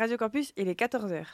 Radio Campus, il est 14h.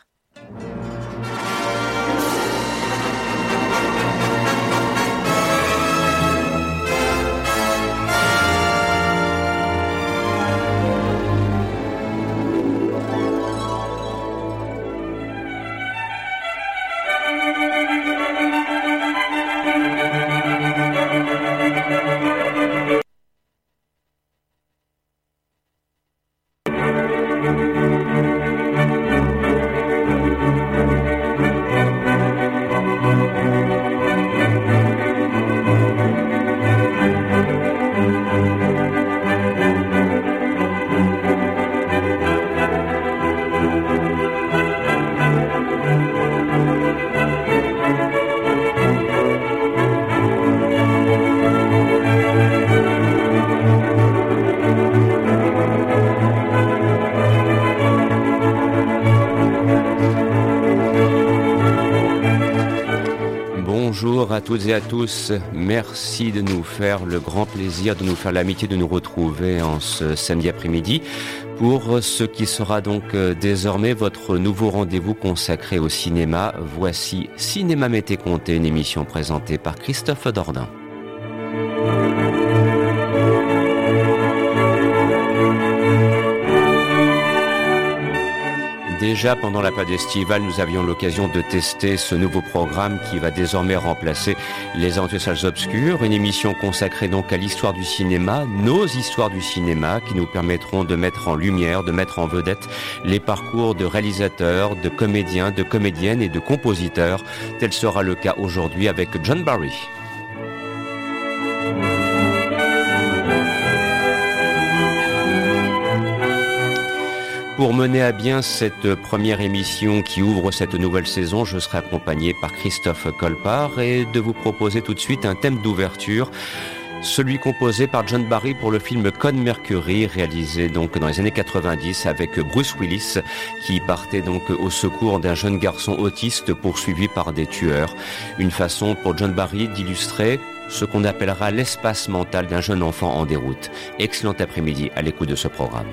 Toutes et à tous, merci de nous faire le grand plaisir, de nous faire l'amitié de nous retrouver en ce samedi après-midi pour ce qui sera donc euh, désormais votre nouveau rendez-vous consacré au cinéma. Voici Cinéma Mété Comté, une émission présentée par Christophe Dordain. Déjà pendant la période estivale, nous avions l'occasion de tester ce nouveau programme qui va désormais remplacer les Aventures Salles Obscures, une émission consacrée donc à l'histoire du cinéma, nos histoires du cinéma qui nous permettront de mettre en lumière, de mettre en vedette les parcours de réalisateurs, de comédiens, de comédiennes et de compositeurs. Tel sera le cas aujourd'hui avec John Barry. Pour mener à bien cette première émission qui ouvre cette nouvelle saison, je serai accompagné par Christophe Colpart et de vous proposer tout de suite un thème d'ouverture celui composé par John Barry pour le film Con Mercury, réalisé donc dans les années 90 avec Bruce Willis, qui partait donc au secours d'un jeune garçon autiste poursuivi par des tueurs. Une façon pour John Barry d'illustrer ce qu'on appellera l'espace mental d'un jeune enfant en déroute. Excellent après-midi à l'écoute de ce programme.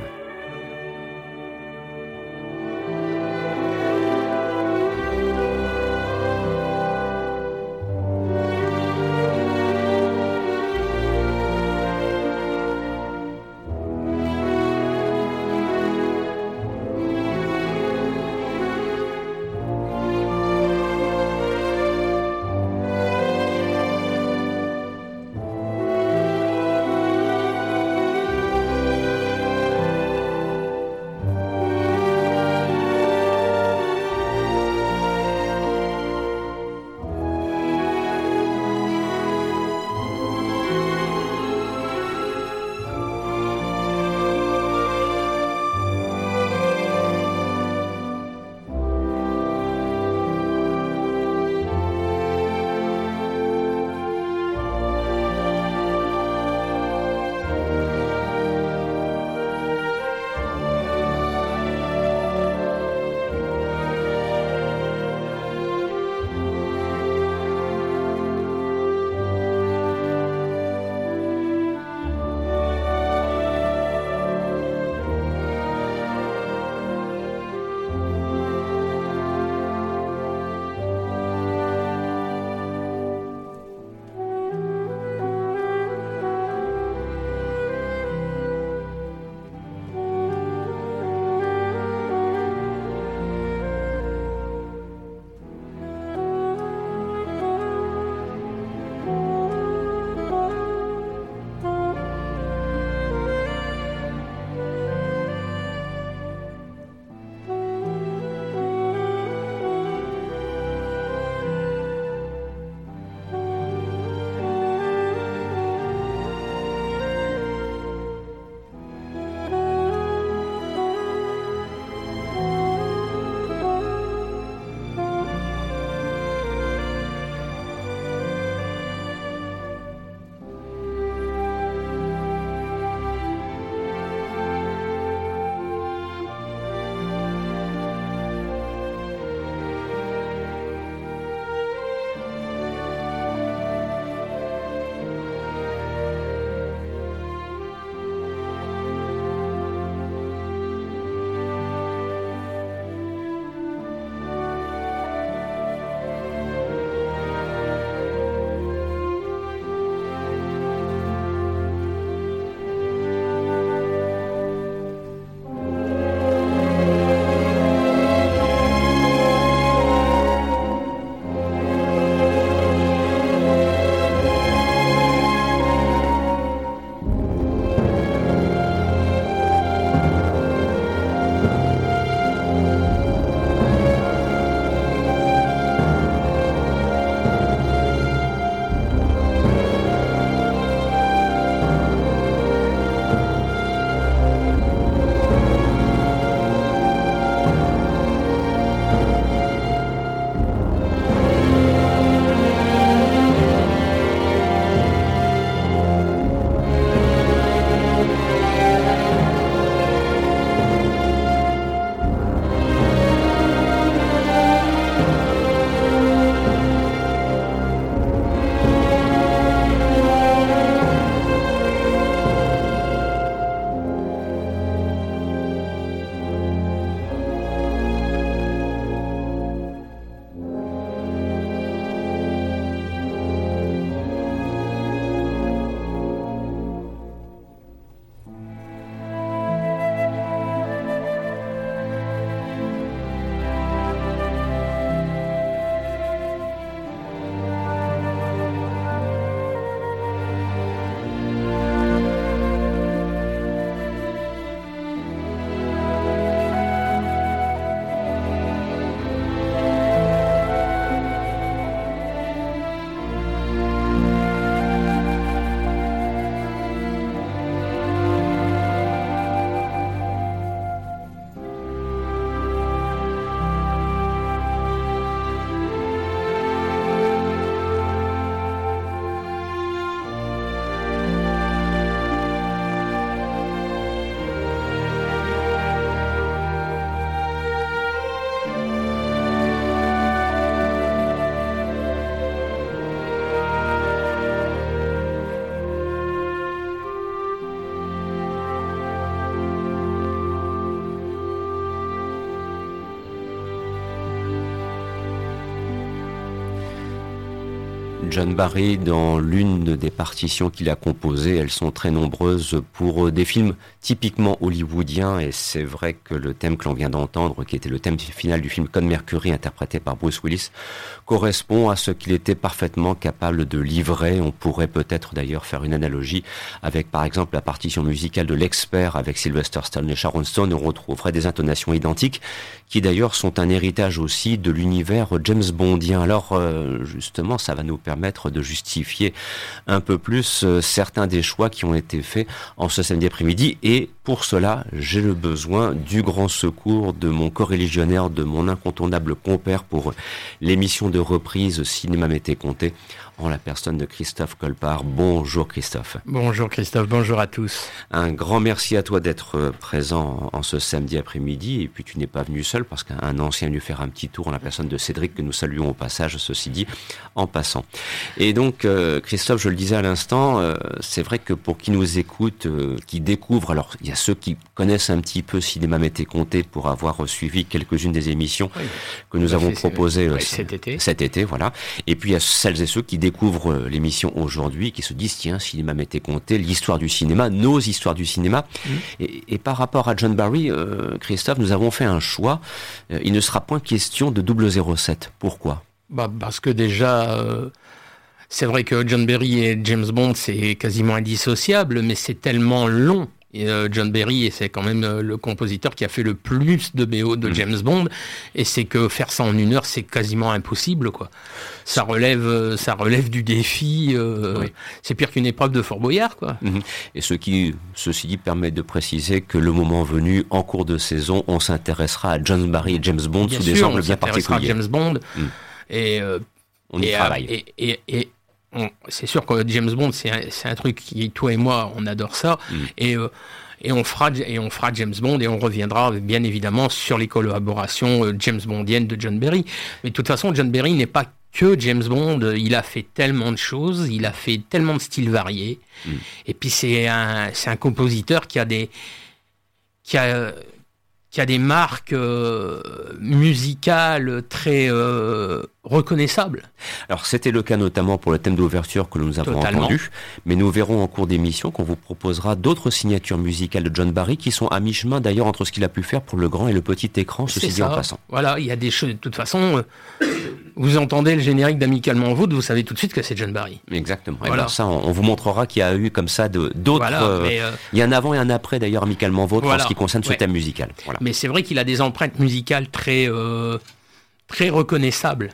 John Barry dans l'une des partitions qu'il a composées. Elles sont très nombreuses pour des films typiquement hollywoodiens et c'est vrai que le thème que l'on vient d'entendre, qui était le thème final du film Code Mercury interprété par Bruce Willis, correspond à ce qu'il était parfaitement capable de livrer. On pourrait peut-être d'ailleurs faire une analogie avec par exemple la partition musicale de l'expert avec Sylvester Stallone et Sharon Stone. On retrouverait des intonations identiques qui d'ailleurs sont un héritage aussi de l'univers James Bondien. Alors euh, justement, ça va nous permettre de justifier un peu plus euh, certains des choix qui ont été faits en ce samedi après-midi. Et pour cela, j'ai le besoin du grand secours de mon corps-religionnaire, de mon incontournable compère pour l'émission de reprise Cinéma Mété Comté en la personne de Christophe Colpart. Bonjour Christophe. Bonjour Christophe, bonjour à tous. Un grand merci à toi d'être euh, présent en ce samedi après-midi. Et puis tu n'es pas venu seul parce qu'un ancien venu faire un petit tour en la personne de Cédric que nous saluons au passage, ceci dit, en passant. Et donc euh, Christophe, je le disais à l'instant, euh, c'est vrai que pour qui nous écoute, qui découvre, alors il y a ceux qui connaissent un petit peu Cinéma Mété Comté pour avoir suivi quelques-unes des émissions que nous avons proposées cet été. Cet été, voilà. Et puis il y a celles et ceux qui découvrent euh, l'émission aujourd'hui, qui se disent tiens, cinéma m'était compté, l'histoire du cinéma, nos histoires du cinéma. Mmh. Et, par rapport à John Barry, euh, Christophe, nous avons fait un choix. Euh, il ne sera point question de 007. Pourquoi? Bah Parce que déjà, c'est vrai que John Barry et James Bond, c'est quasiment indissociable, mais c'est tellement long et euh, John Berry, c'est quand même euh, le compositeur qui a fait le plus de BO de mm. James Bond. Et c'est que faire ça en une heure, c'est quasiment impossible, quoi. Ça relève, euh, ça relève du défi. C'est pire qu'une épreuve de Fort Boyard, quoi. Mm-hmm. Et ce qui, ceci dit, permet de préciser que le moment venu, en cours de saison, on s'intéressera à John Barry et James Bond sous des angles bien particuliers. À James Bond. Mm. Et on y travaille. et, et c'est sûr que James Bond, c'est un, truc qui, toi et moi, on adore ça. Mm. Et, euh, et, on fera, et on fera James Bond et on reviendra bien évidemment sur les collaborations euh, James Bondiennes de John Berry. Mais de toute façon, John Berry n'est pas que James Bond. Il a fait tellement de choses, il a fait tellement de styles variés. Mm. Et puis c'est un, un compositeur qui a des. Qui a, qui a des marques euh, musicales très euh, reconnaissables. Alors c'était le cas notamment pour le thème d'ouverture que nous avons entendu, mais nous verrons en cours d'émission qu'on vous proposera d'autres signatures musicales de John Barry qui sont à mi-chemin d'ailleurs entre ce qu'il a pu faire pour le grand et le petit écran, ceci dit en passant. Voilà, il y a des choses, de toute façon, euh, vous entendez le générique d'Amicalement Vôtre, vous savez tout de suite que c'est John Barry. Exactement. Voilà. ça, on, vous montrera qu'il y a eu comme ça d'autres... il y a un avant et un après d'ailleurs Amicalement Vôtre en ce qui concerne ce thème musical. Voilà mais c'est vrai qu'il a des empreintes musicales très, euh, très reconnaissables.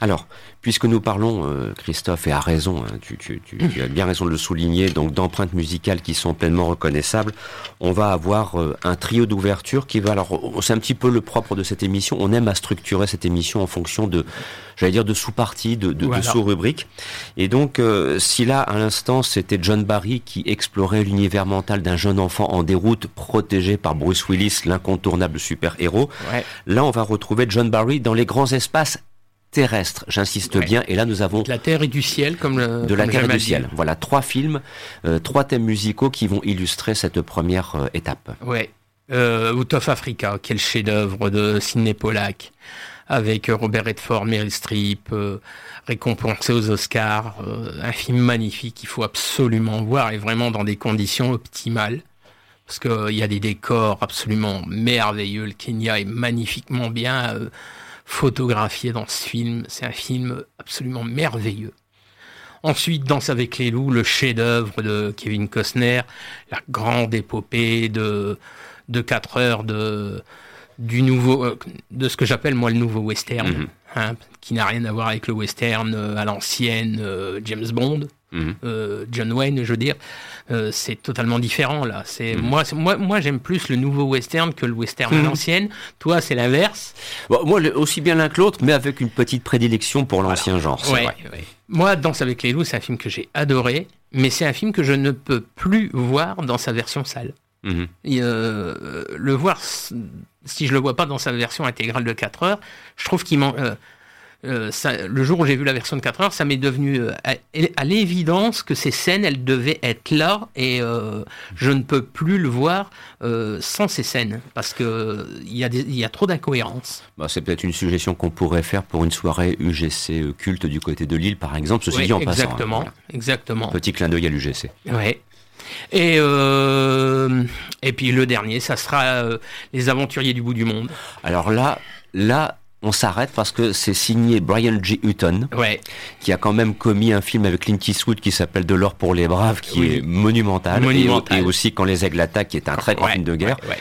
Alors, puisque nous parlons, euh, Christophe, et à raison, hein, tu, as bien raison de le souligner, donc d'empreintes musicales qui sont pleinement reconnaissables, on va avoir euh, un trio d'ouverture qui va, alors c'est un petit peu le propre de cette émission, on aime à structurer cette émission en fonction de, j'allais dire, de sous-parties, de, de, sous-rubriques. Et donc, euh, si là, à l'instant, c'était John Barry qui explorait l'univers mental d'un jeune enfant en déroute, protégé par Bruce Willis, l'incontournable super-héros, là, on va retrouver John Barry dans les grands espaces terrestre, j'insiste bien. Et là, nous avons de la terre et du ciel, comme le, de la terre et du ciel. Voilà trois films, euh, trois thèmes musicaux qui vont illustrer cette première euh, étape. Ouais. Euh, Out of Africa, quel chef-d'œuvre de Sidney Pollack, avec Robert Redford, Meryl Streep, récompensé aux Oscars, un film magnifique qu'il faut absolument voir et vraiment dans des conditions optimales parce qu'il y a des décors absolument merveilleux. Le Kenya est magnifiquement bien photographié dans ce film. C'est un film absolument merveilleux. Ensuite, Danse avec les loups, le chef-d'œuvre de Kevin Costner, la grande épopée de, de 4 heures de, du nouveau, euh, de ce que j'appelle moi le nouveau western, mhm. hein, qui n'a rien à voir avec le western euh, à l'ancienne euh, James Bond. Mhm. Euh, John Wayne, je veux dire, euh, c'est totalement différent là. C'est mhm. moi, moi, moi j'aime plus le nouveau western que le western à mhm. l'ancienne. Toi, c'est l'inverse. moi, aussi bien l'un que l'autre, mais avec une petite prédilection pour l'ancien genre. Moi, Danse avec les loups, c'est un film que j'ai adoré, mais c'est un film que je ne peux plus voir dans sa version sale. Euh, le voir, si je le vois pas dans sa version intégrale de 4 heures, je trouve qu'il manque euh, ça, le jour où j'ai vu la version de 4 heures, ça m'est devenu euh, à, à l'évidence que ces scènes, elles devaient être là et euh, je ne peux plus le voir sans ces scènes parce que il y, a des- y a trop d'incohérences. Bah, c'est peut-être une suggestion qu'on pourrait faire pour une soirée UGC culte du côté de Lille, par exemple. Ceci Oui, dit, en passant. hein, exactement, voilà. exactement. Petit clin d'œil à l'UGC. Ouais. Et, euh, et puis le dernier, ça sera euh, Les Aventuriers du bout du monde. Alors là, là, on s'arrête parce que c'est signé Brian G. Hutton, Ouais, qui a quand même commis un film avec Clint Eastwood qui s'appelle De l'or pour les braves, qui Oui. est monumental. Et- Monumental. Et, aussi Quand les aigles attaquent, qui est un très grand Ouais, film de guerre. ouais, ouais.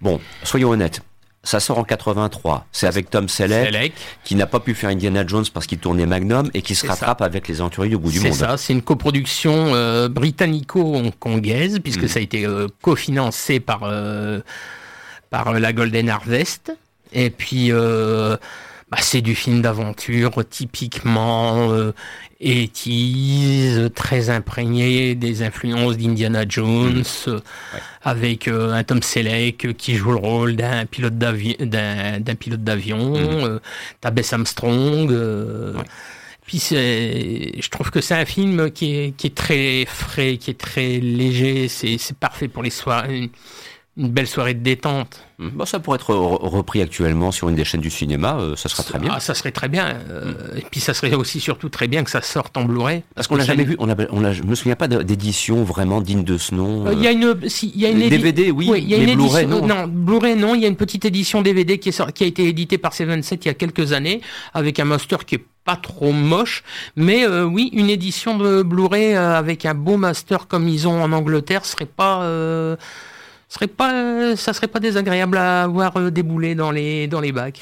Bon, soyons honnêtes. Ça sort en 83. C'est avec Tom Selleck, Selleck. qui n'a pas pu faire Indiana Jones parce qu'il tournait Magnum et qui se C'est rattrape avec les aventuriers du bout du C'est monde. ça, c'est une coproduction euh, britannico-hongkongaise, puisque Mhm. ça a été euh, cofinancé par, euh, par la Golden Harvest. Et puis, euh, bah, c'est du film d'aventure typiquement euh, 80s, très imprégné des influences d'Indiana Jones, euh, avec euh, un Tom Selleck qui joue le rôle d'un pilote d'avion, d'un pilote d'avion. T'as Bess Armstrong. Ouais. puis je trouve que c'est un film qui est, qui est très frais, qui est très léger. C'est, c'est parfait pour les soirées, une, belle soirée de détente. Hum, Bon, ça pourrait être re- repris actuellement sur une des chaînes du cinéma, euh, ça sera très bien. Ah, ça serait très bien. euh, Et puis ça serait aussi surtout très bien que ça sorte en Blu-ray. Parce qu'on l'a ça- jamais vu, on, a, on a, je me souviens pas d'édition vraiment digne de ce nom. Euh, Il y a une, si, il y a une DVD, oui, il y a mais une Blu-ray, non. non, Blu-ray, non. Il y a une petite édition DVD qui, est sor- qui a été éditée par Seven Set il y a quelques années, avec un master qui est pas trop moche, mais euh, oui, une édition de Blu-ray euh, avec un beau master comme ils ont en Angleterre serait pas, euh, serait pas, ça serait pas désagréable à voir euh, débouler dans les dans les bacs.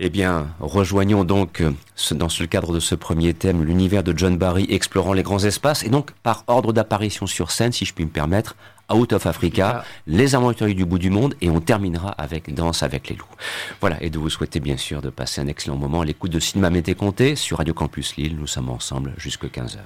Eh bien, rejoignons donc, euh, dans ce cadre de ce premier thème, l'univers de John Barry explorant les grands espaces, et donc par ordre d'apparition sur scène, si je puis me permettre, Out of Africa, Les Aventuriers du bout du monde, et on terminera avec Danse avec les loups. Voilà, et de vous souhaiter bien sûr de passer un excellent moment à l'écoute de Cinéma Mété Comté sur Radio Campus Lille. Nous sommes ensemble jusqu'à 15h.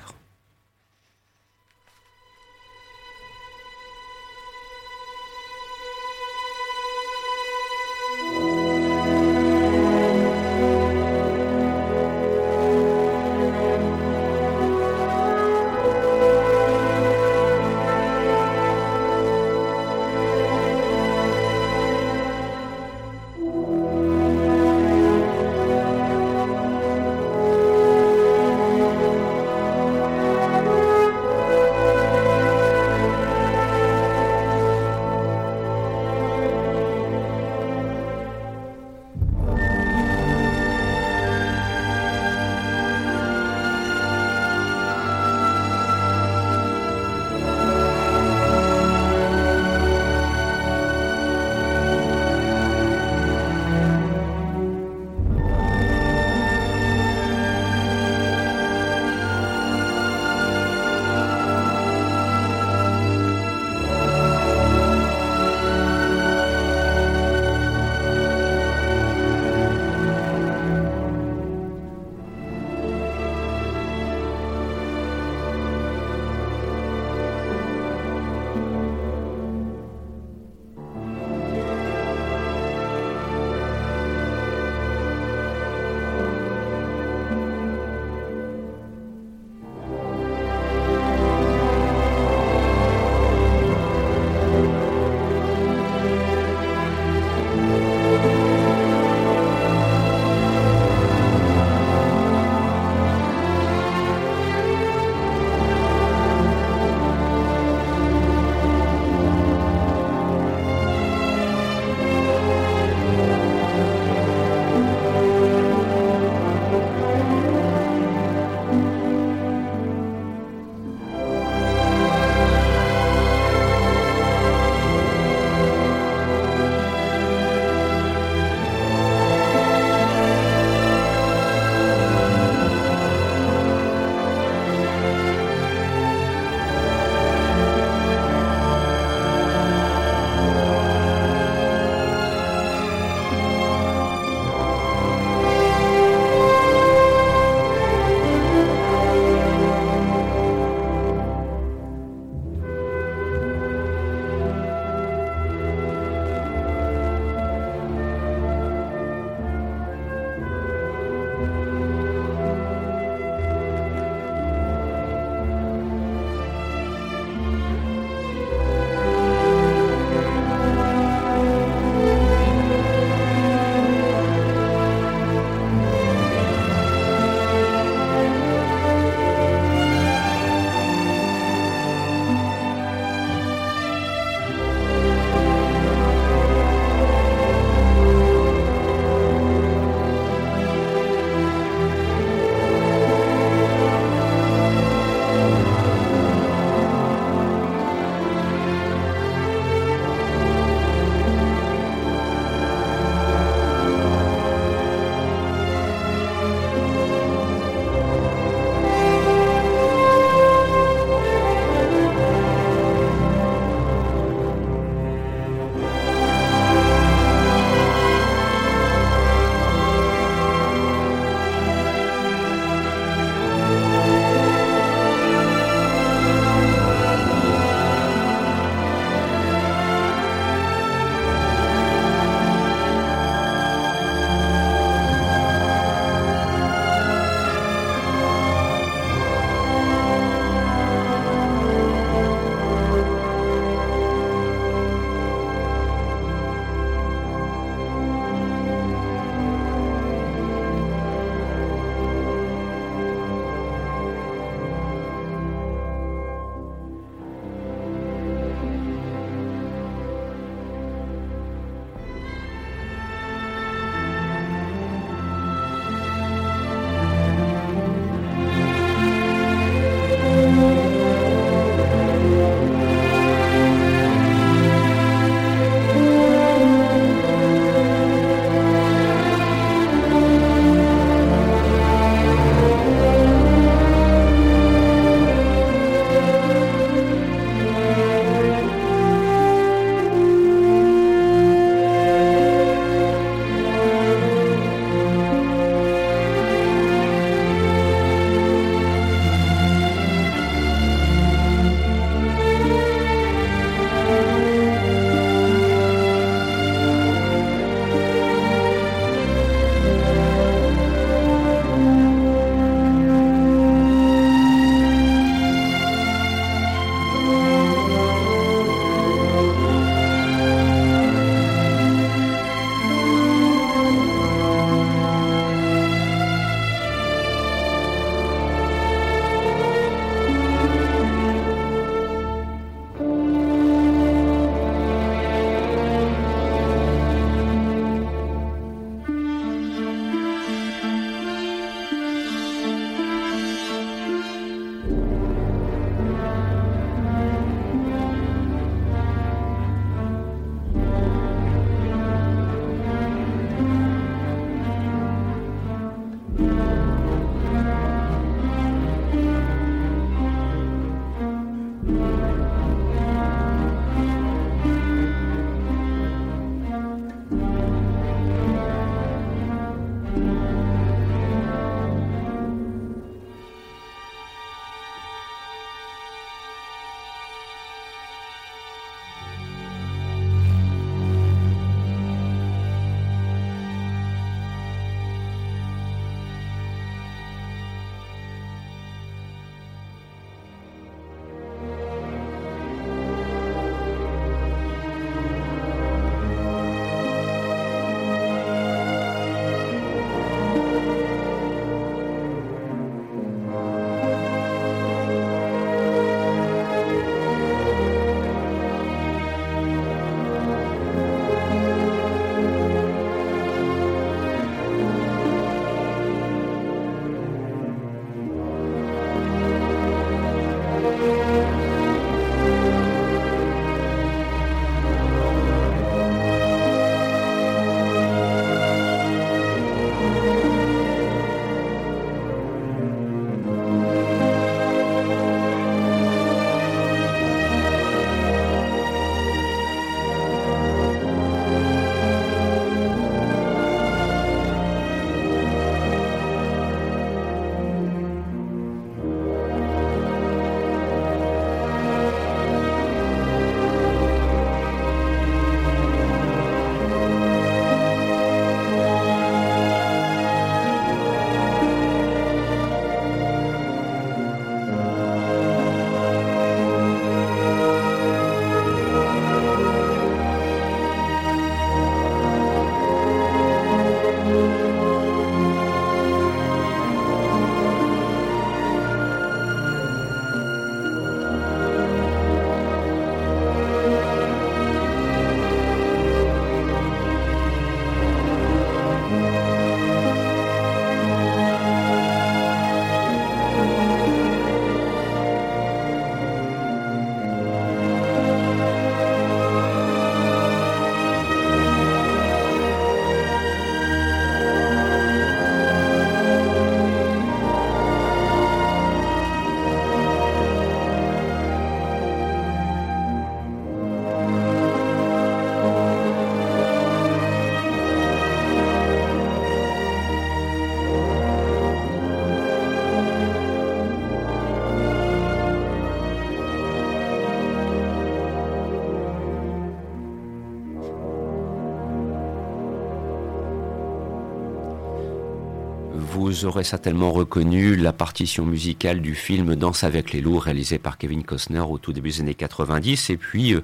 Vous aurez certainement reconnu la partition musicale du film Danse avec les loups réalisé par Kevin Costner au tout début des années 90 et puis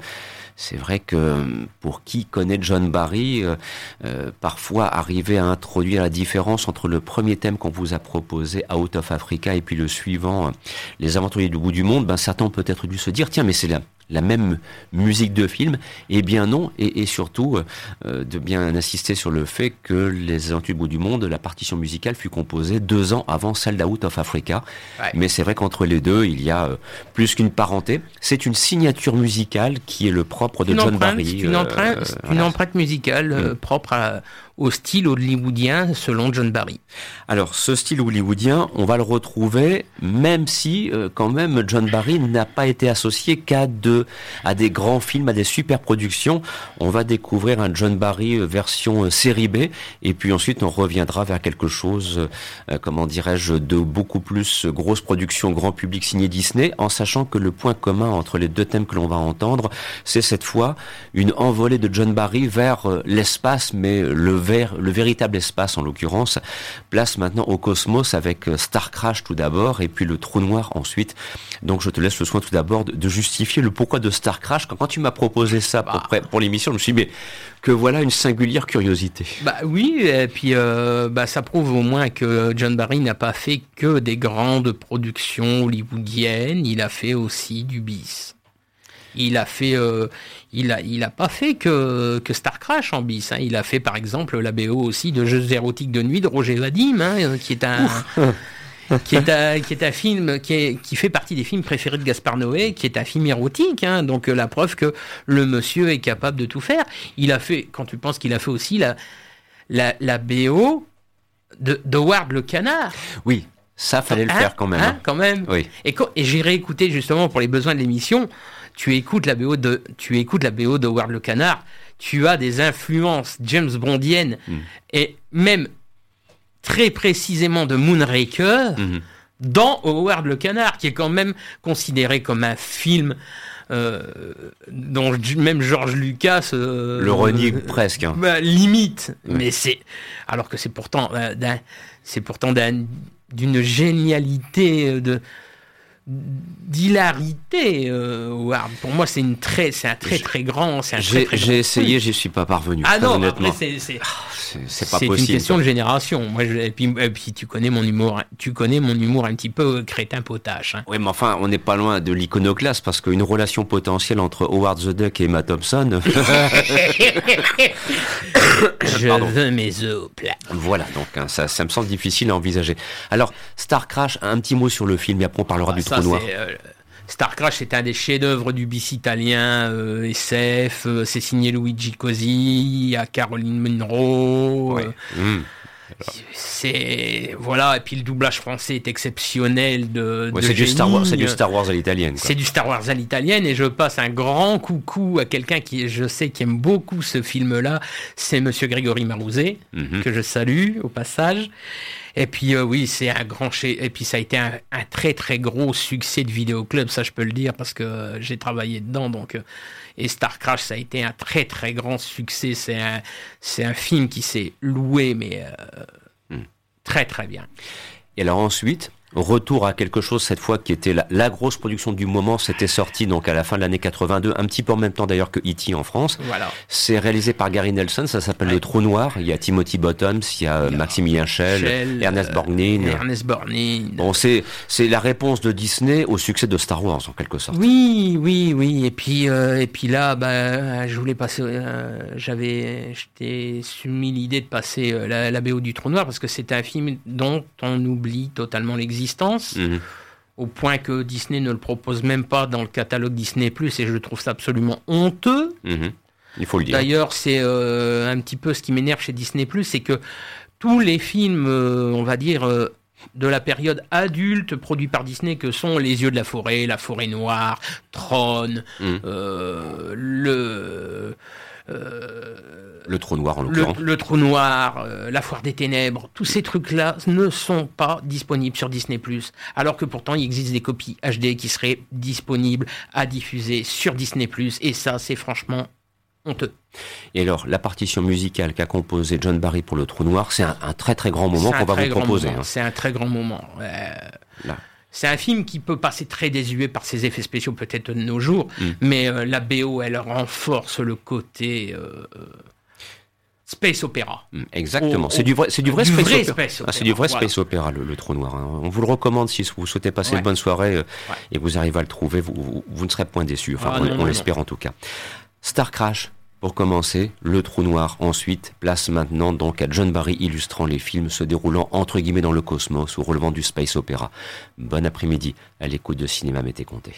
c'est vrai que pour qui connaît John Barry, euh, euh, parfois arriver à introduire la différence entre le premier thème qu'on vous a proposé, Out of Africa, et puis le suivant, Les Aventuriers du bout du monde, ben certains ont peut-être dû se dire, tiens, mais c'est là la même musique de film Eh bien non, et, surtout euh, de bien insister sur le fait que Les du bout du monde, la partition musicale fut composée deux ans avant celle d'Out of Africa. Mais c'est vrai qu'entre les deux, il y a euh, plus qu'une parenté. C'est une signature musicale qui est le propre de John Barry. Une, empreinte, euh, une empreinte musicale mm. propre à, au style hollywoodien selon John Barry. Alors ce style hollywoodien, on va le retrouver même si euh, quand même John Barry n'a pas été associé qu'à de, à des grands films, à des super productions. On va découvrir un John Barry euh, version euh, série B et puis ensuite on reviendra vers quelque chose, comment dirais-je, de beaucoup plus grosse production grand public signé Disney en sachant que le point commun entre les deux thèmes que l'on va entendre, c'est cette fois une envolée de John Barry vers l'espace mais le le véritable espace en l'occurrence, place maintenant au cosmos avec euh, Star Crash tout d'abord et puis le trou noir ensuite. Donc je te laisse le soin tout d'abord de, justifier le pourquoi de Star Crash. Quand, tu m'as proposé ça pour, bah. pour l'émission, je me suis dit mais que voilà une singulière curiosité. Bah oui, et puis euh, bah, ça prouve au moins que John Barry n'a pas fait que des grandes productions hollywoodiennes, il a fait aussi du bis. Il a fait, euh, il a, il a pas fait que, que Star Crash en bis. Hein. Il a fait par exemple la BO aussi de Jeux érotiques de nuit de Roger Vadim, hein, qui est un. qui est, un, qui est un film qui, est, qui fait partie des films préférés de Gaspard Noé, qui est un film érotique, hein, donc euh, la preuve que le monsieur est capable de tout faire. Il a fait, quand tu penses qu'il a fait aussi la, la, la BO de, de Ward le Canard. Oui, ça fallait le faire quand même. Hein, quand même. Oui. Et, et j'ai réécouté justement pour les besoins de l'émission tu écoutes la BO de, tu écoutes la BO de Howard le Canard, tu as des influences James Bondiennes hmm. et même très précisément de Moonraker hmm. dans Howard le Canard, qui est quand même considéré comme un film euh, dont même George Lucas euh, le renie presque hein. bah, limite mais c'est alors que c'est pourtant euh, c'est pourtant d'une génialité de d'hilarité, euh, Pour moi, c'est une très, c'est un très très grand, c'est un J'ai J'ai essayé, j'y suis pas parvenu. Ah non, honnêtement. c'est c'est pas possible. C'est une question de génération. Moi, et, puis, puis, tu connais mon humour, tu connais mon humour un petit peu crétin potache. Hein. Oui, mais enfin, on n'est pas loin de l'iconoclaste parce qu'une relation potentielle entre Howard the Duck et Emma Thompson. Je veux mes os plats. Voilà, donc hein, ça, ça me semble difficile à envisager. Alors, Star Crash, un petit mot sur le film et après on parlera du Euh, Star Crash, c'est un des chefs-d'œuvre du bis italien, euh, SF, euh, c'est signé Luigi Cosi, à Caroline Munro. Mmh. C'est voilà et puis le doublage français est exceptionnel de, c'est du Star Wars c'est du Star Wars à l'italienne c'est du Star Wars à l'italienne et je passe un grand coucou à quelqu'un qui je sais qui aime beaucoup ce film là c'est monsieur Grégory Marouzet mmh. que je salue au passage et puis euh, oui, c'est un grand chez. Et puis ça a été un, très très gros succès de vidéoclub, ça je peux le dire parce que euh, j'ai travaillé dedans. Donc euh, et Star Crash, ça a été un très très grand succès. C'est un c'est un film qui s'est loué mais hmm. très très bien. Et alors ensuite, Retour à quelque chose cette fois qui était la, grosse production du moment, c'était sorti donc à la fin de l'année 82, un petit peu en même temps d'ailleurs que E.T. en France. Voilà. C'est réalisé par Gary Nelson, ça s'appelle Le Trou Noir. Il y a Timothy Bottoms, il y a, Maximilien Schell, Ernest Borgnine. Ernest Borgnine. Bon, c'est c'est la réponse de Disney au succès de Star Wars en quelque sorte. Oui, oui, oui. Et puis euh, et puis là, bah, je voulais passer, euh, j'avais, j'étais soumis l'idée de passer euh, la, la, BO du Trou Noir parce que c'est un film dont on oublie totalement l'existence Mhm. au point que Disney ne le propose même pas dans le catalogue Disney Plus, et je trouve ça absolument honteux. Mhm. Il faut le dire. D'ailleurs, c'est euh, un petit peu ce qui m'énerve chez Disney Plus, c'est que tous les films, euh, on va dire, euh, de la période adulte produits par Disney, que sont Les Yeux de la Forêt, La Forêt Noire, Tron, mhm. le le trou noir en l'occurrence. Le, trou noir, euh, la foire des ténèbres, tous ces trucs-là ne sont pas disponibles sur Disney+. Alors que pourtant, il existe des copies HD qui seraient disponibles à diffuser sur Disney+. Et ça, c'est franchement honteux. Et alors, la partition musicale qu'a composée John Barry pour le Trou Noir, c'est un, très très grand moment qu'on va vous proposer. Hein. C'est un très grand moment. Euh, c'est un film qui peut passer très désuet par ses effets spéciaux peut-être de nos jours, mm. mais euh, la BO, elle renforce le côté euh, space opéra. Mm, exactement. C'est du vrai, c'est du vrai, space, opéra. c'est du vrai space opéra, le, Trou Noir. Hein. On vous le recommande si vous souhaitez passer une bonne soirée et vous arrivez à le trouver, vous, ne serez point déçu. Enfin, ah, on l'espère en tout cas. Star Crash, pour commencer, le trou noir ensuite, place maintenant donc à John Barry illustrant les films se déroulant entre guillemets dans le cosmos ou relevant du space opéra. Bon après-midi à l'écoute de Cinéma Mété Comté.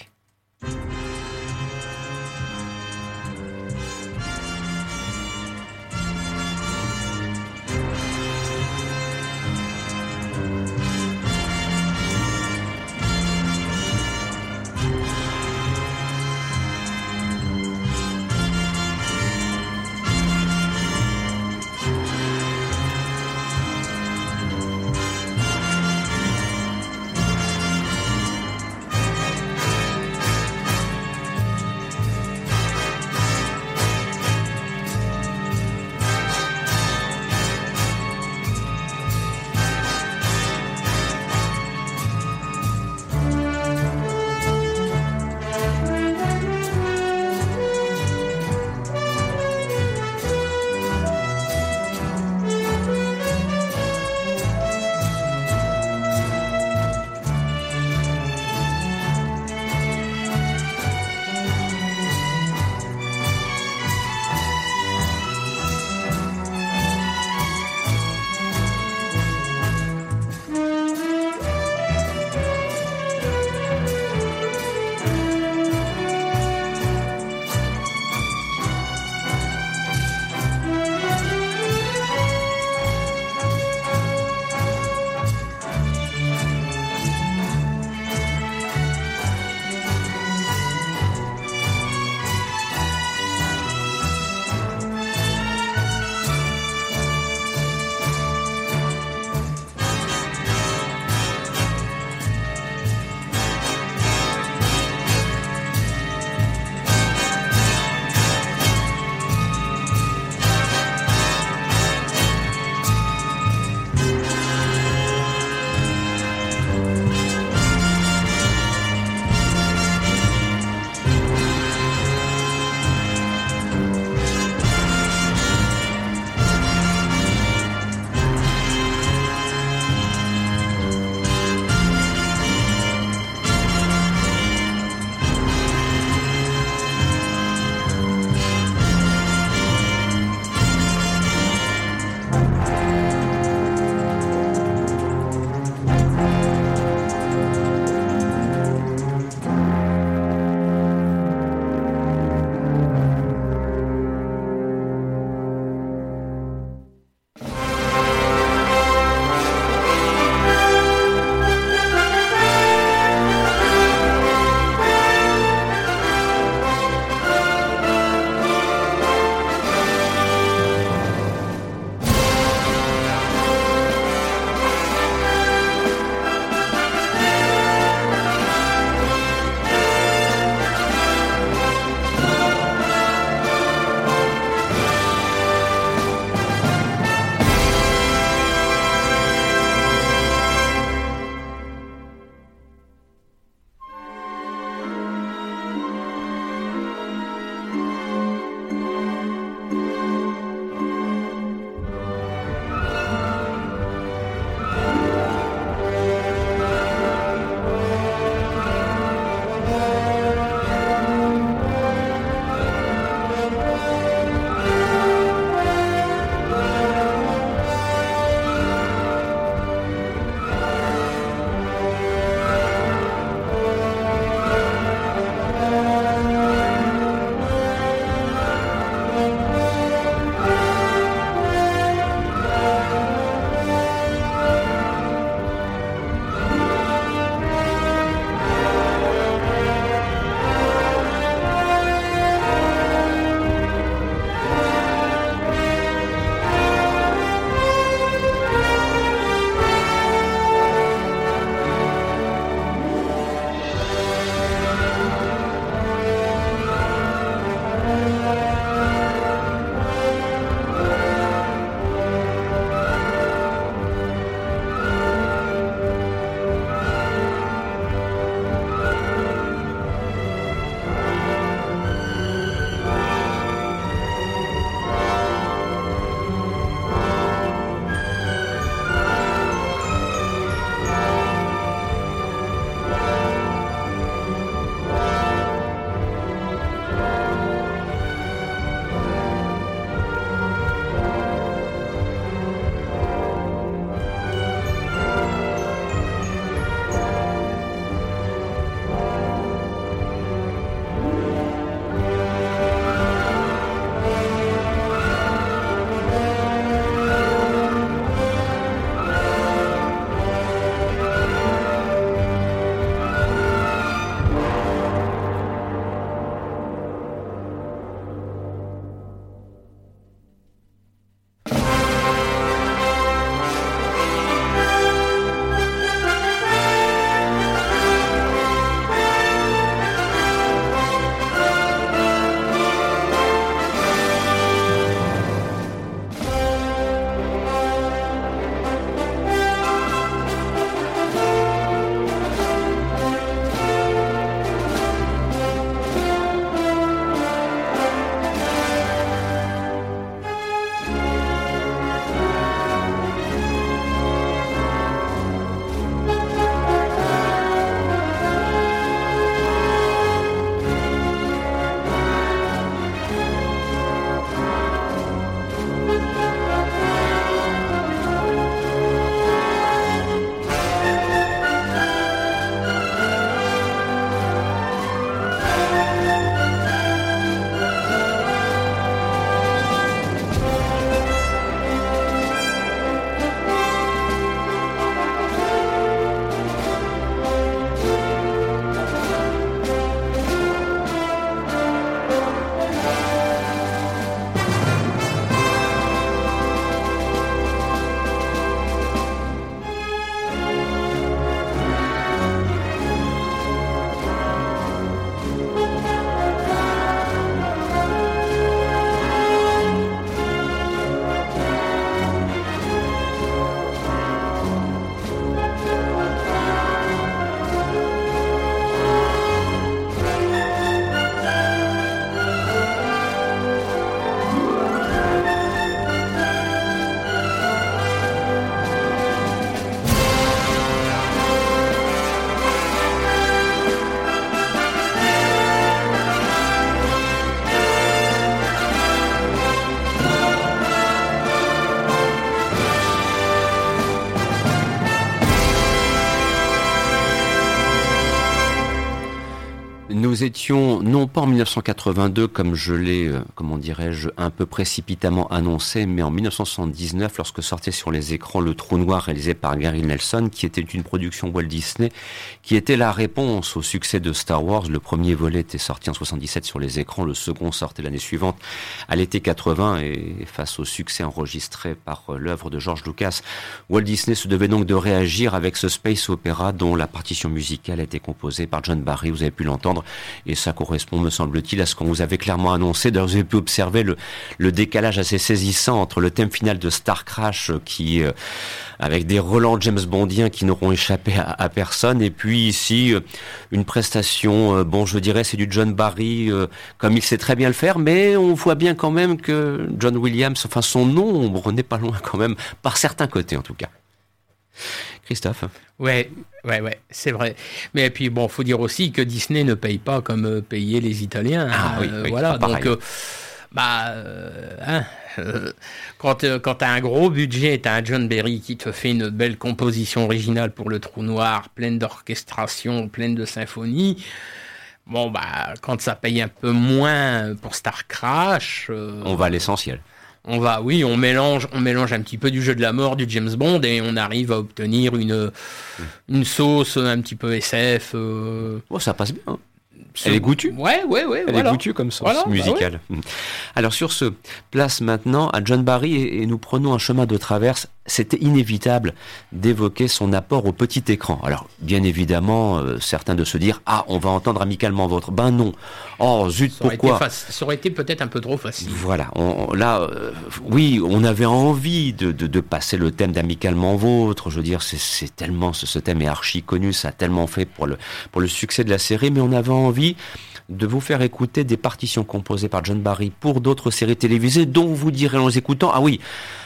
Étions non pas en 1982 comme je l'ai, euh, comment dirais-je, un peu précipitamment annoncé, mais en 1979 lorsque sortait sur les écrans Le Trou Noir réalisé par Gary Nelson, qui était une production Walt Disney, qui était la réponse au succès de Star Wars. Le premier volet était sorti en 77 sur les écrans, le second sortait l'année suivante à l'été 80 et face au succès enregistré par euh, l'œuvre de George Lucas, Walt Disney se devait donc de réagir avec ce space opéra dont la partition musicale a été composée par John Barry, vous avez pu l'entendre, et ça correspond, me semble-t-il, à ce qu'on vous avait clairement annoncé. D'ailleurs, vous avez pu observer le, décalage assez saisissant entre le thème final de Star Crash, euh, qui, euh, avec des relents James Bondiens qui n'auront échappé à, personne, et puis ici, euh, une prestation, bon, je dirais, c'est du John Barry, comme il sait très bien le faire, mais on voit bien quand même que John Williams, enfin, son nombre n'est pas loin quand même, par certains côtés en tout cas. Christophe Ouais, ouais, ouais, c'est vrai. Mais puis bon, faut dire aussi que Disney ne paye pas comme euh, payaient les Italiens. Ah oui, euh, voilà. Donc, euh, bah, hein, quand, quand tu as un gros budget, tu as un John Berry qui te fait une belle composition originale pour le Trou Noir, pleine d'orchestration, pleine de symphonies. Bon, bah, quand ça paye un peu moins pour Star Crash. On va à l'essentiel on va, oui, on mélange, on mélange un petit peu du jeu de la mort, du James Bond, et on arrive à obtenir une, une sauce un petit peu SF. Euh. Oh, ça passe bien. Hein. Elle est goûtue. Ouais, ouais, ouais. Elle est goûtue comme sauce bah musicale. Alors sur ce, place maintenant à John Barry et nous prenons un chemin de traverse c'était inévitable d'évoquer son apport au petit écran. Alors, bien évidemment, euh, certains de se dire ah, on va entendre amicalement votre. Ben non. Oh zut, pourquoi Ça aurait été peut-être un peu trop facile. Voilà. là, euh, oui, on avait envie de, de, passer le thème d'amicalement vôtre. Je veux dire, c'est tellement ce, ce, thème est archi connu, ça a tellement fait pour le pour le succès de la série, mais on avait envie de vous faire écouter des partitions composées par John Barry pour d'autres séries télévisées dont vous direz en les écoutant, ah oui,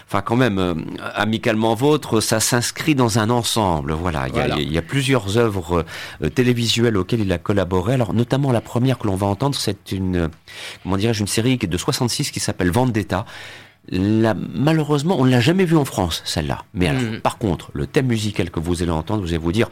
enfin quand même, euh, amicalement vôtre, ça s'inscrit dans un ensemble. Voilà, il y, a, plusieurs œuvres euh, télévisuelles auxquelles il a collaboré. Alors notamment la première que l'on va entendre, c'est une, comment dirais-je, une série de 66 qui s'appelle Vendetta. La, malheureusement, on ne l'a jamais vue en France, celle-là. Mais alors, mm. par contre, le thème musical que vous allez entendre, vous allez vous dire,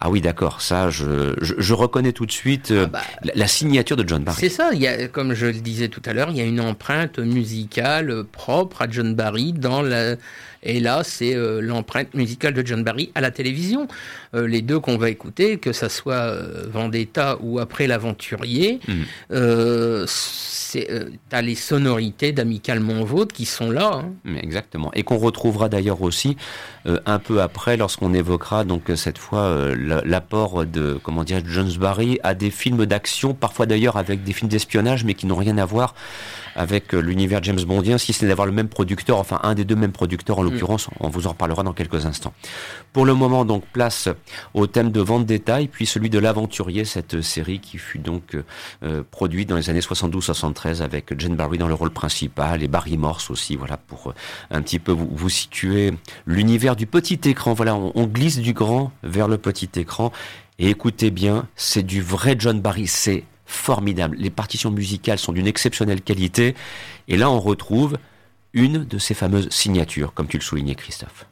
ah oui, d'accord. Ça, je, je, reconnais tout de suite euh, ah bah, la, signature de John Barry. C'est ça. Il y a, comme je le disais tout à l'heure, il y a une empreinte musicale propre à John Barry dans la. Et là, c'est euh, l'empreinte musicale de John Barry à la télévision. Euh, les deux qu'on va écouter, que ça soit Vendetta ou après l'aventurier, mmh c'est euh, as les sonorités d'Amicalement Vôtre qui sont là. Hein. Exactement. Et qu'on retrouvera d'ailleurs aussi euh, un peu après lorsqu'on évoquera donc euh, cette fois l'apport de comment dire Jones Barry à des films d'action, parfois d'ailleurs avec des films d'espionnage, mais qui n'ont rien à voir avec euh, l'univers James Bondien, si ce n'est d'avoir le même producteur, enfin un des deux mêmes producteurs en mm. l'occurrence, on vous en reparlera dans quelques instants. Pour le moment, donc, place au thème de vente détail, puis celui de l'aventurier, cette série qui fut donc euh, produite dans les années 72-73 avec Jane Barry dans le rôle principal et Barry Morse aussi, voilà, pour euh, un petit peu vous, vous situer l'univers du petit écran. Voilà, on, on glisse du grand vers le petit écran. Et écoutez bien, c'est du vrai John Barry, c'est formidable. Les partitions musicales sont d'une exceptionnelle qualité. Et là, on retrouve une de ces fameuses signatures, comme tu le soulignais, Christophe.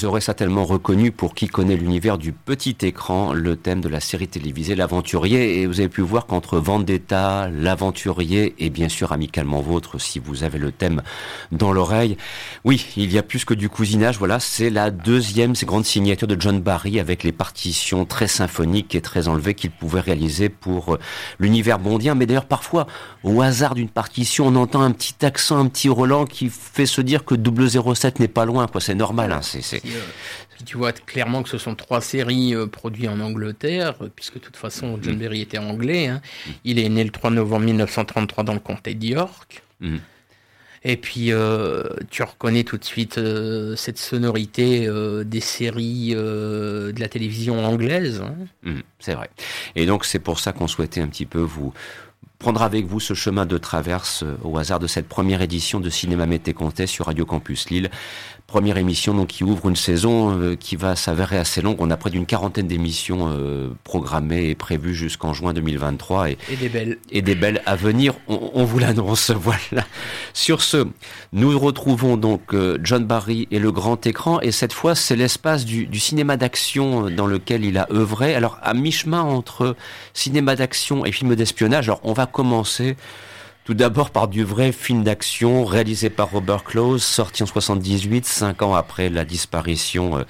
Vous aurez certainement reconnu, pour qui connaît l'univers du petit écran, le thème de la série télévisée L'Aventurier. Et vous avez pu voir qu'entre Vendetta, L'Aventurier et bien sûr Amicalement Vôtre, si vous avez le thème dans l'oreille, oui, il y a plus que du cousinage. Voilà, c'est la deuxième grande signature de John Barry avec les partitions très symphoniques et très enlevées qu'il pouvait réaliser pour euh, l'univers bondien. Mais d'ailleurs, parfois, au hasard d'une partition, on entend un petit accent, un petit Roland qui fait se dire que 007 n'est pas loin. Quoi, c'est normal. Hein, c'est, tu vois clairement que ce sont trois séries euh, produites en Angleterre, puisque de toute façon John mm. Barry était anglais. Hein. Il est né le 3 novembre 1933 dans le comté d'York. Mm. Et puis, euh, tu reconnais tout de suite euh, cette sonorité euh, des séries de la télévision anglaise. Hein. Mmh, c'est vrai. Et donc, c'est pour ça qu'on souhaitait un petit peu vous prendre avec vous ce chemin de traverse au hasard de cette première édition de Cinéma Mété Comté sur Radio Campus Lille première émission donc qui ouvre une saison euh, qui va s'avérer assez longue. On a près d'une quarantaine d'émissions euh, programmées et prévues jusqu'en juin 2023 et, des belles et des belles à venir. On, vous l'annonce. Voilà. Sur ce, nous retrouvons donc euh, John Barry et le grand écran et cette fois c'est l'espace du, du, cinéma d'action dans lequel il a œuvré. Alors à mi-chemin entre cinéma d'action et film d'espionnage. Alors on va commencer tout d'abord par du vrai film d'action réalisé par Robert Close, sorti en 78, cinq ans après la disparition euh,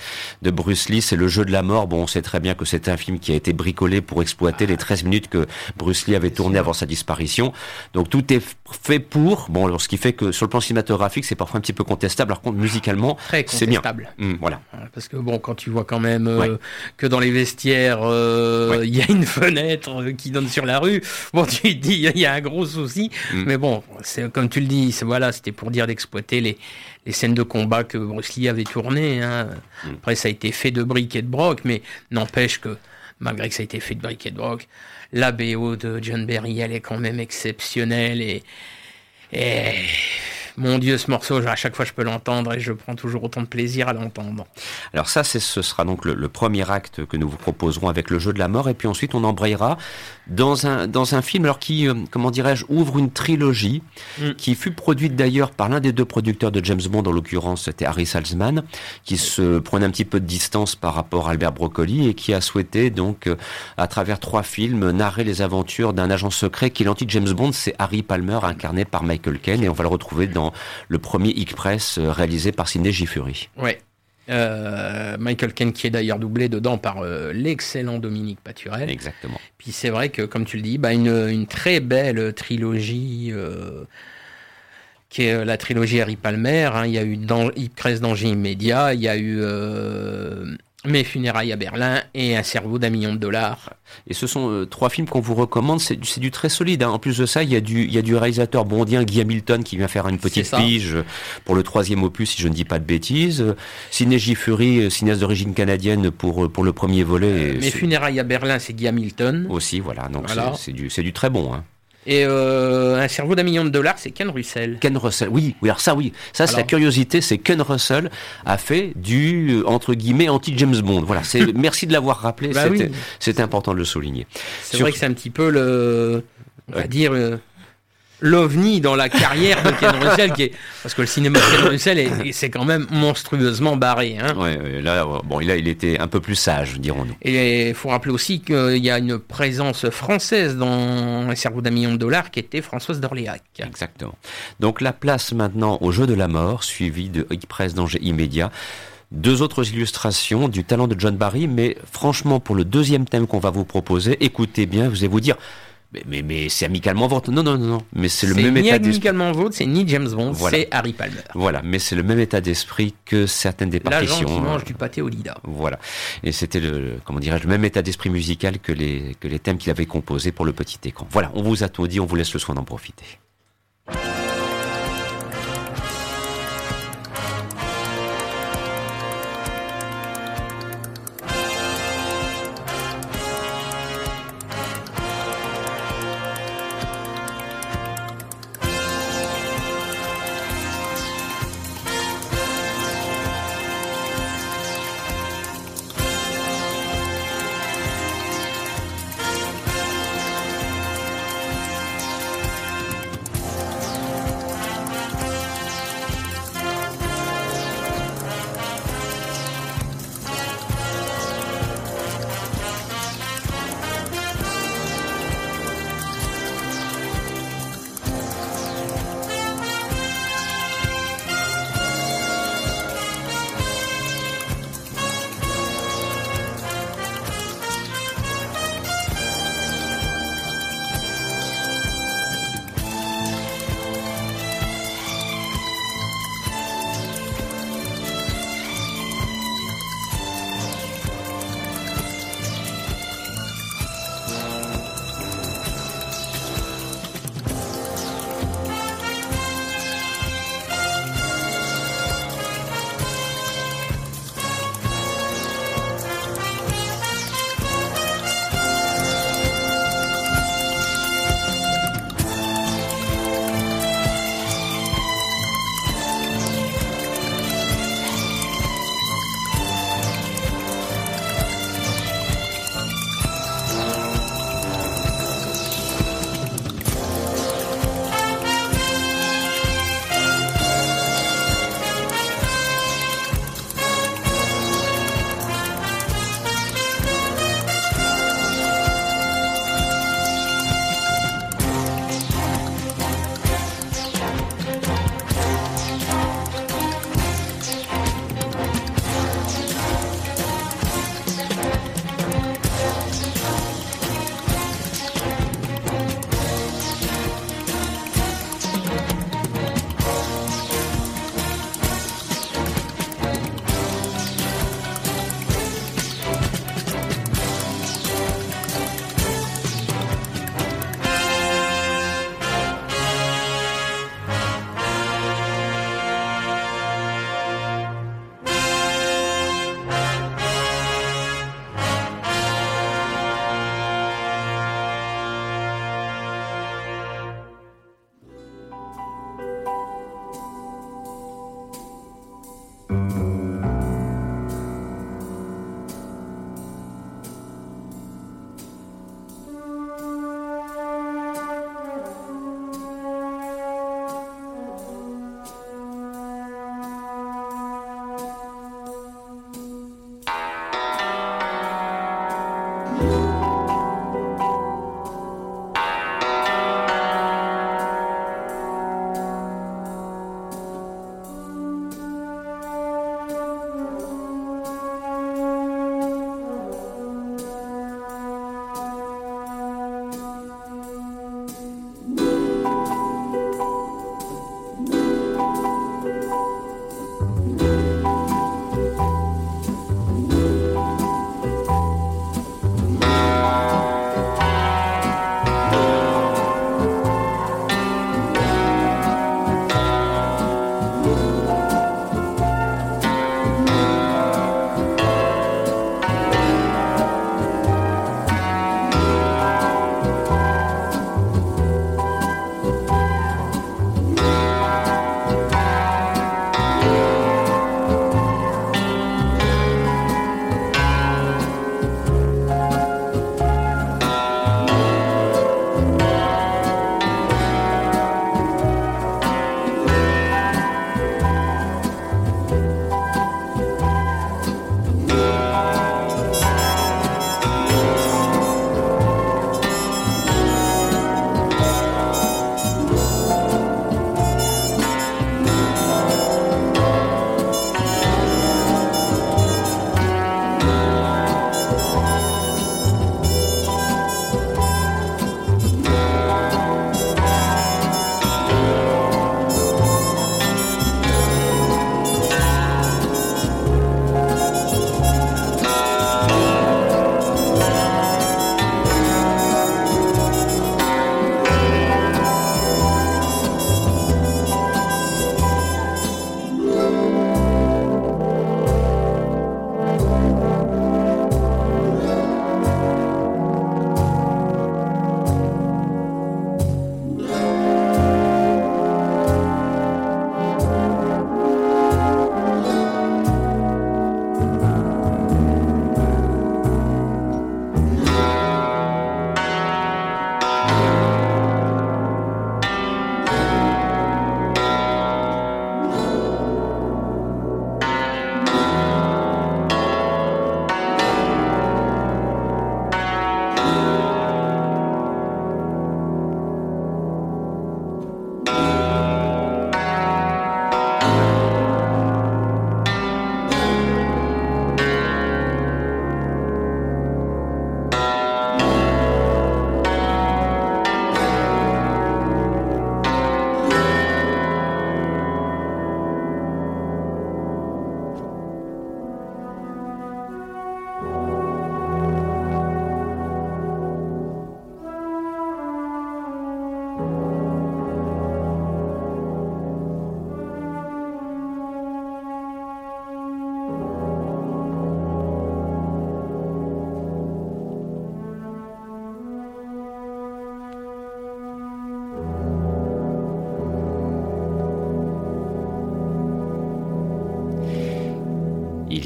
de Bruce Lee. C'est le jeu de la mort. Bon, on sait très bien que c'est un film qui a été bricolé pour exploiter les 13 minutes que Bruce Lee avait tourné avant sa disparition. Donc tout est fait pour. Bon, ce qui fait que sur le plan cinématographique, c'est parfois un petit peu contestable. Par contre, musicalement, c'est bien. Mmh, voilà. Parce que bon, quand tu vois quand même euh, que dans les vestiaires, euh, il y a une fenêtre qui donne sur la rue, bon, tu te dis, il y a un gros souci. Mm. Mais bon, c'est comme tu le dis, voilà, c'était pour dire d'exploiter les, les, scènes de combat que Bruce Lee avait tournées. Hein. Mm. Après, ça a été fait de briques et de broc, mais n'empêche que malgré que ça a été fait de briques et de broc, la BO de John Berry, elle est quand même exceptionnelle et, et mon Dieu, ce morceau, à chaque fois je peux l'entendre et je prends toujours autant de plaisir à l'entendre. Alors ça, ce sera donc le, premier acte que nous vous proposerons avec le jeu de la mort et puis ensuite on embrayera dans un, dans un film alors qui, euh, comment dirais-je, ouvre une trilogie mm. qui fut produite d'ailleurs par l'un des deux producteurs de James Bond, en l'occurrence c'était Harry Salzman, qui se prenait un petit peu de distance par rapport à Albert Broccoli et qui a souhaité donc, euh, à travers trois films, narrer les aventures d'un agent secret qui est l'anti-James Bond, c'est Harry Palmer, incarné par Michael Caine et on va le retrouver dans le premier X-Press euh, réalisé par Sidney Fury. Ouais. Euh, Michael Ken qui est d'ailleurs doublé dedans par euh, l'excellent Dominique Paturel. Exactement. Puis c'est vrai que, comme tu le dis, bah, une, très belle trilogie qui est la trilogie Harry Palmer. Hein. Il y a eu X-Press Danger immédiat, il y a eu mes funérailles à Berlin et Un cerveau d'un million de dollars. Et ce sont euh, trois films qu'on vous recommande, c'est du, très solide. Hein. En plus de ça, il y, a du, il y a du réalisateur bondien Guy Hamilton qui vient faire une petite pige pour le troisième opus, si je ne dis pas de bêtises. Ciné Fury, euh, cinéaste d'origine canadienne pour, euh, pour le premier volet. mes funérailles à Berlin, c'est Guy Hamilton. Aussi, voilà. Donc c'est du, du très bon. Hein. Et euh, un cerveau d'un million de dollars, c'est Ken Russell. Ken Russell, oui, oui, alors ça, oui, ça, c'est la curiosité, c'est Ken Russell a fait du euh, entre guillemets anti James Bond. Voilà, c'est merci de l'avoir rappelé, bah c'était important de le souligner. C'est vrai que c'est un petit peu le, on va dire. Euh, l'ovni dans la carrière de Ken Russell, qui est, parce que le cinéma de Ken Russell, c'est quand même monstrueusement barré. Hein. Ouais, là, bon, il, était un peu plus sage, dirons-nous. Et il faut rappeler aussi qu'il y a une présence française dans Un cerveau d'un million de dollars, qui était Françoise d'Orléac. Exactement. Donc la place maintenant au jeu de la mort, suivi de Express danger immédiat. Deux autres illustrations du talent de John Barry, mais franchement, pour le deuxième thème qu'on va vous proposer, écoutez bien, vous allez vous dire, mais, mais, c'est amicalement vôtre. Non, non, non, non. Mais c'est le même état d'esprit. amicalement vôtre, c'est ni James Bond, c'est Harry Palmer. Voilà, mais c'est le même état d'esprit que certaines des partitions. L'agent qui mange du pâté au Lida. Voilà. Et c'était le, comment dirais-je, le même état d'esprit musical que les, que les thèmes qu'il avait composés pour le petit écran. Voilà, on vous a tout dit, on vous laisse le soin d'en profiter.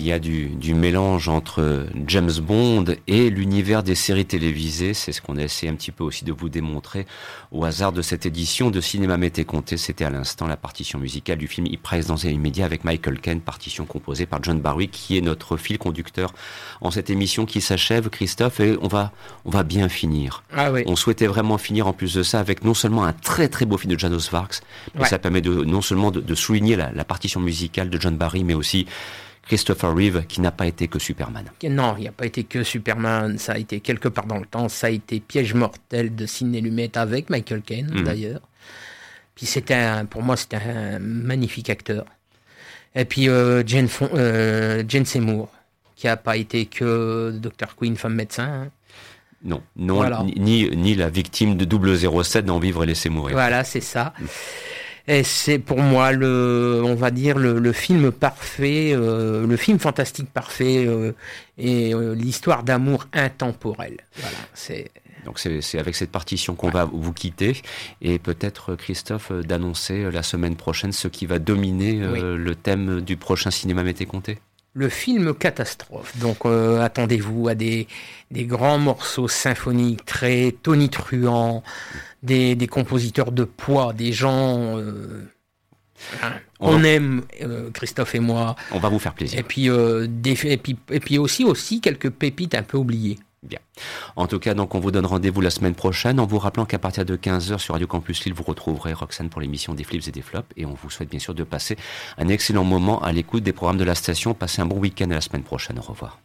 Y a du, du mélange entre James Bond et l'univers des séries télévisées. C'est ce qu'on a essayé un petit peu aussi de vous démontrer au hasard de cette édition de Cinéma Mété Comté. C'était à l'instant la partition musicale du film Price dans les immédiats avec Michael Ken, partition composée par John Barry, qui est notre fil conducteur en cette émission qui s'achève, Christophe, et on va, on va bien finir. Ah oui. On souhaitait vraiment finir en plus de ça avec non seulement un très très beau film de Janos Varks, mais ça permet de, non seulement de, souligner la, la partition musicale de John Barry, mais aussi Christopher Reeve qui n'a pas été que Superman. Non, il n'a pas été que Superman, ça a été quelque part dans le temps, ça a été Piège mortel de Sidney Lumet avec Michael Caine mhm. d'ailleurs. Puis c'était pour moi c'était un magnifique acteur. Et puis euh, Jane, euh, Jane, Seymour qui n'a pas été que Dr Queen femme médecin. Hein. Non, non, ni, ni la victime de 007 dans Vivre et laisser mourir. Voilà, c'est ça. Et c'est pour moi le, on va dire le, film parfait, euh, le film fantastique parfait euh, et euh, l'histoire d'amour intemporel. Voilà, c'est. Donc c'est avec cette partition qu'on va vous quitter et peut-être Christophe d'annoncer la semaine prochaine ce qui va dominer le thème du prochain cinéma Mété Comté le film catastrophe. Donc attendez-vous à des, des grands morceaux symphoniques très tonitruants, des, des compositeurs de poids, des gens. Euh, hein, on, aime euh, Christophe et moi. On va vous faire plaisir. Et puis, euh, des, et puis, et puis aussi aussi quelques pépites un peu oubliées. Bien. En tout cas, donc, on vous donne rendez-vous la semaine prochaine en vous rappelant qu'à partir de 15h sur Radio Campus Lille, vous retrouverez Roxane pour l'émission des flips et des flops. Et on vous souhaite bien sûr de passer un excellent moment à l'écoute des programmes de la station. Passez un bon week-end à la semaine prochaine. Au revoir.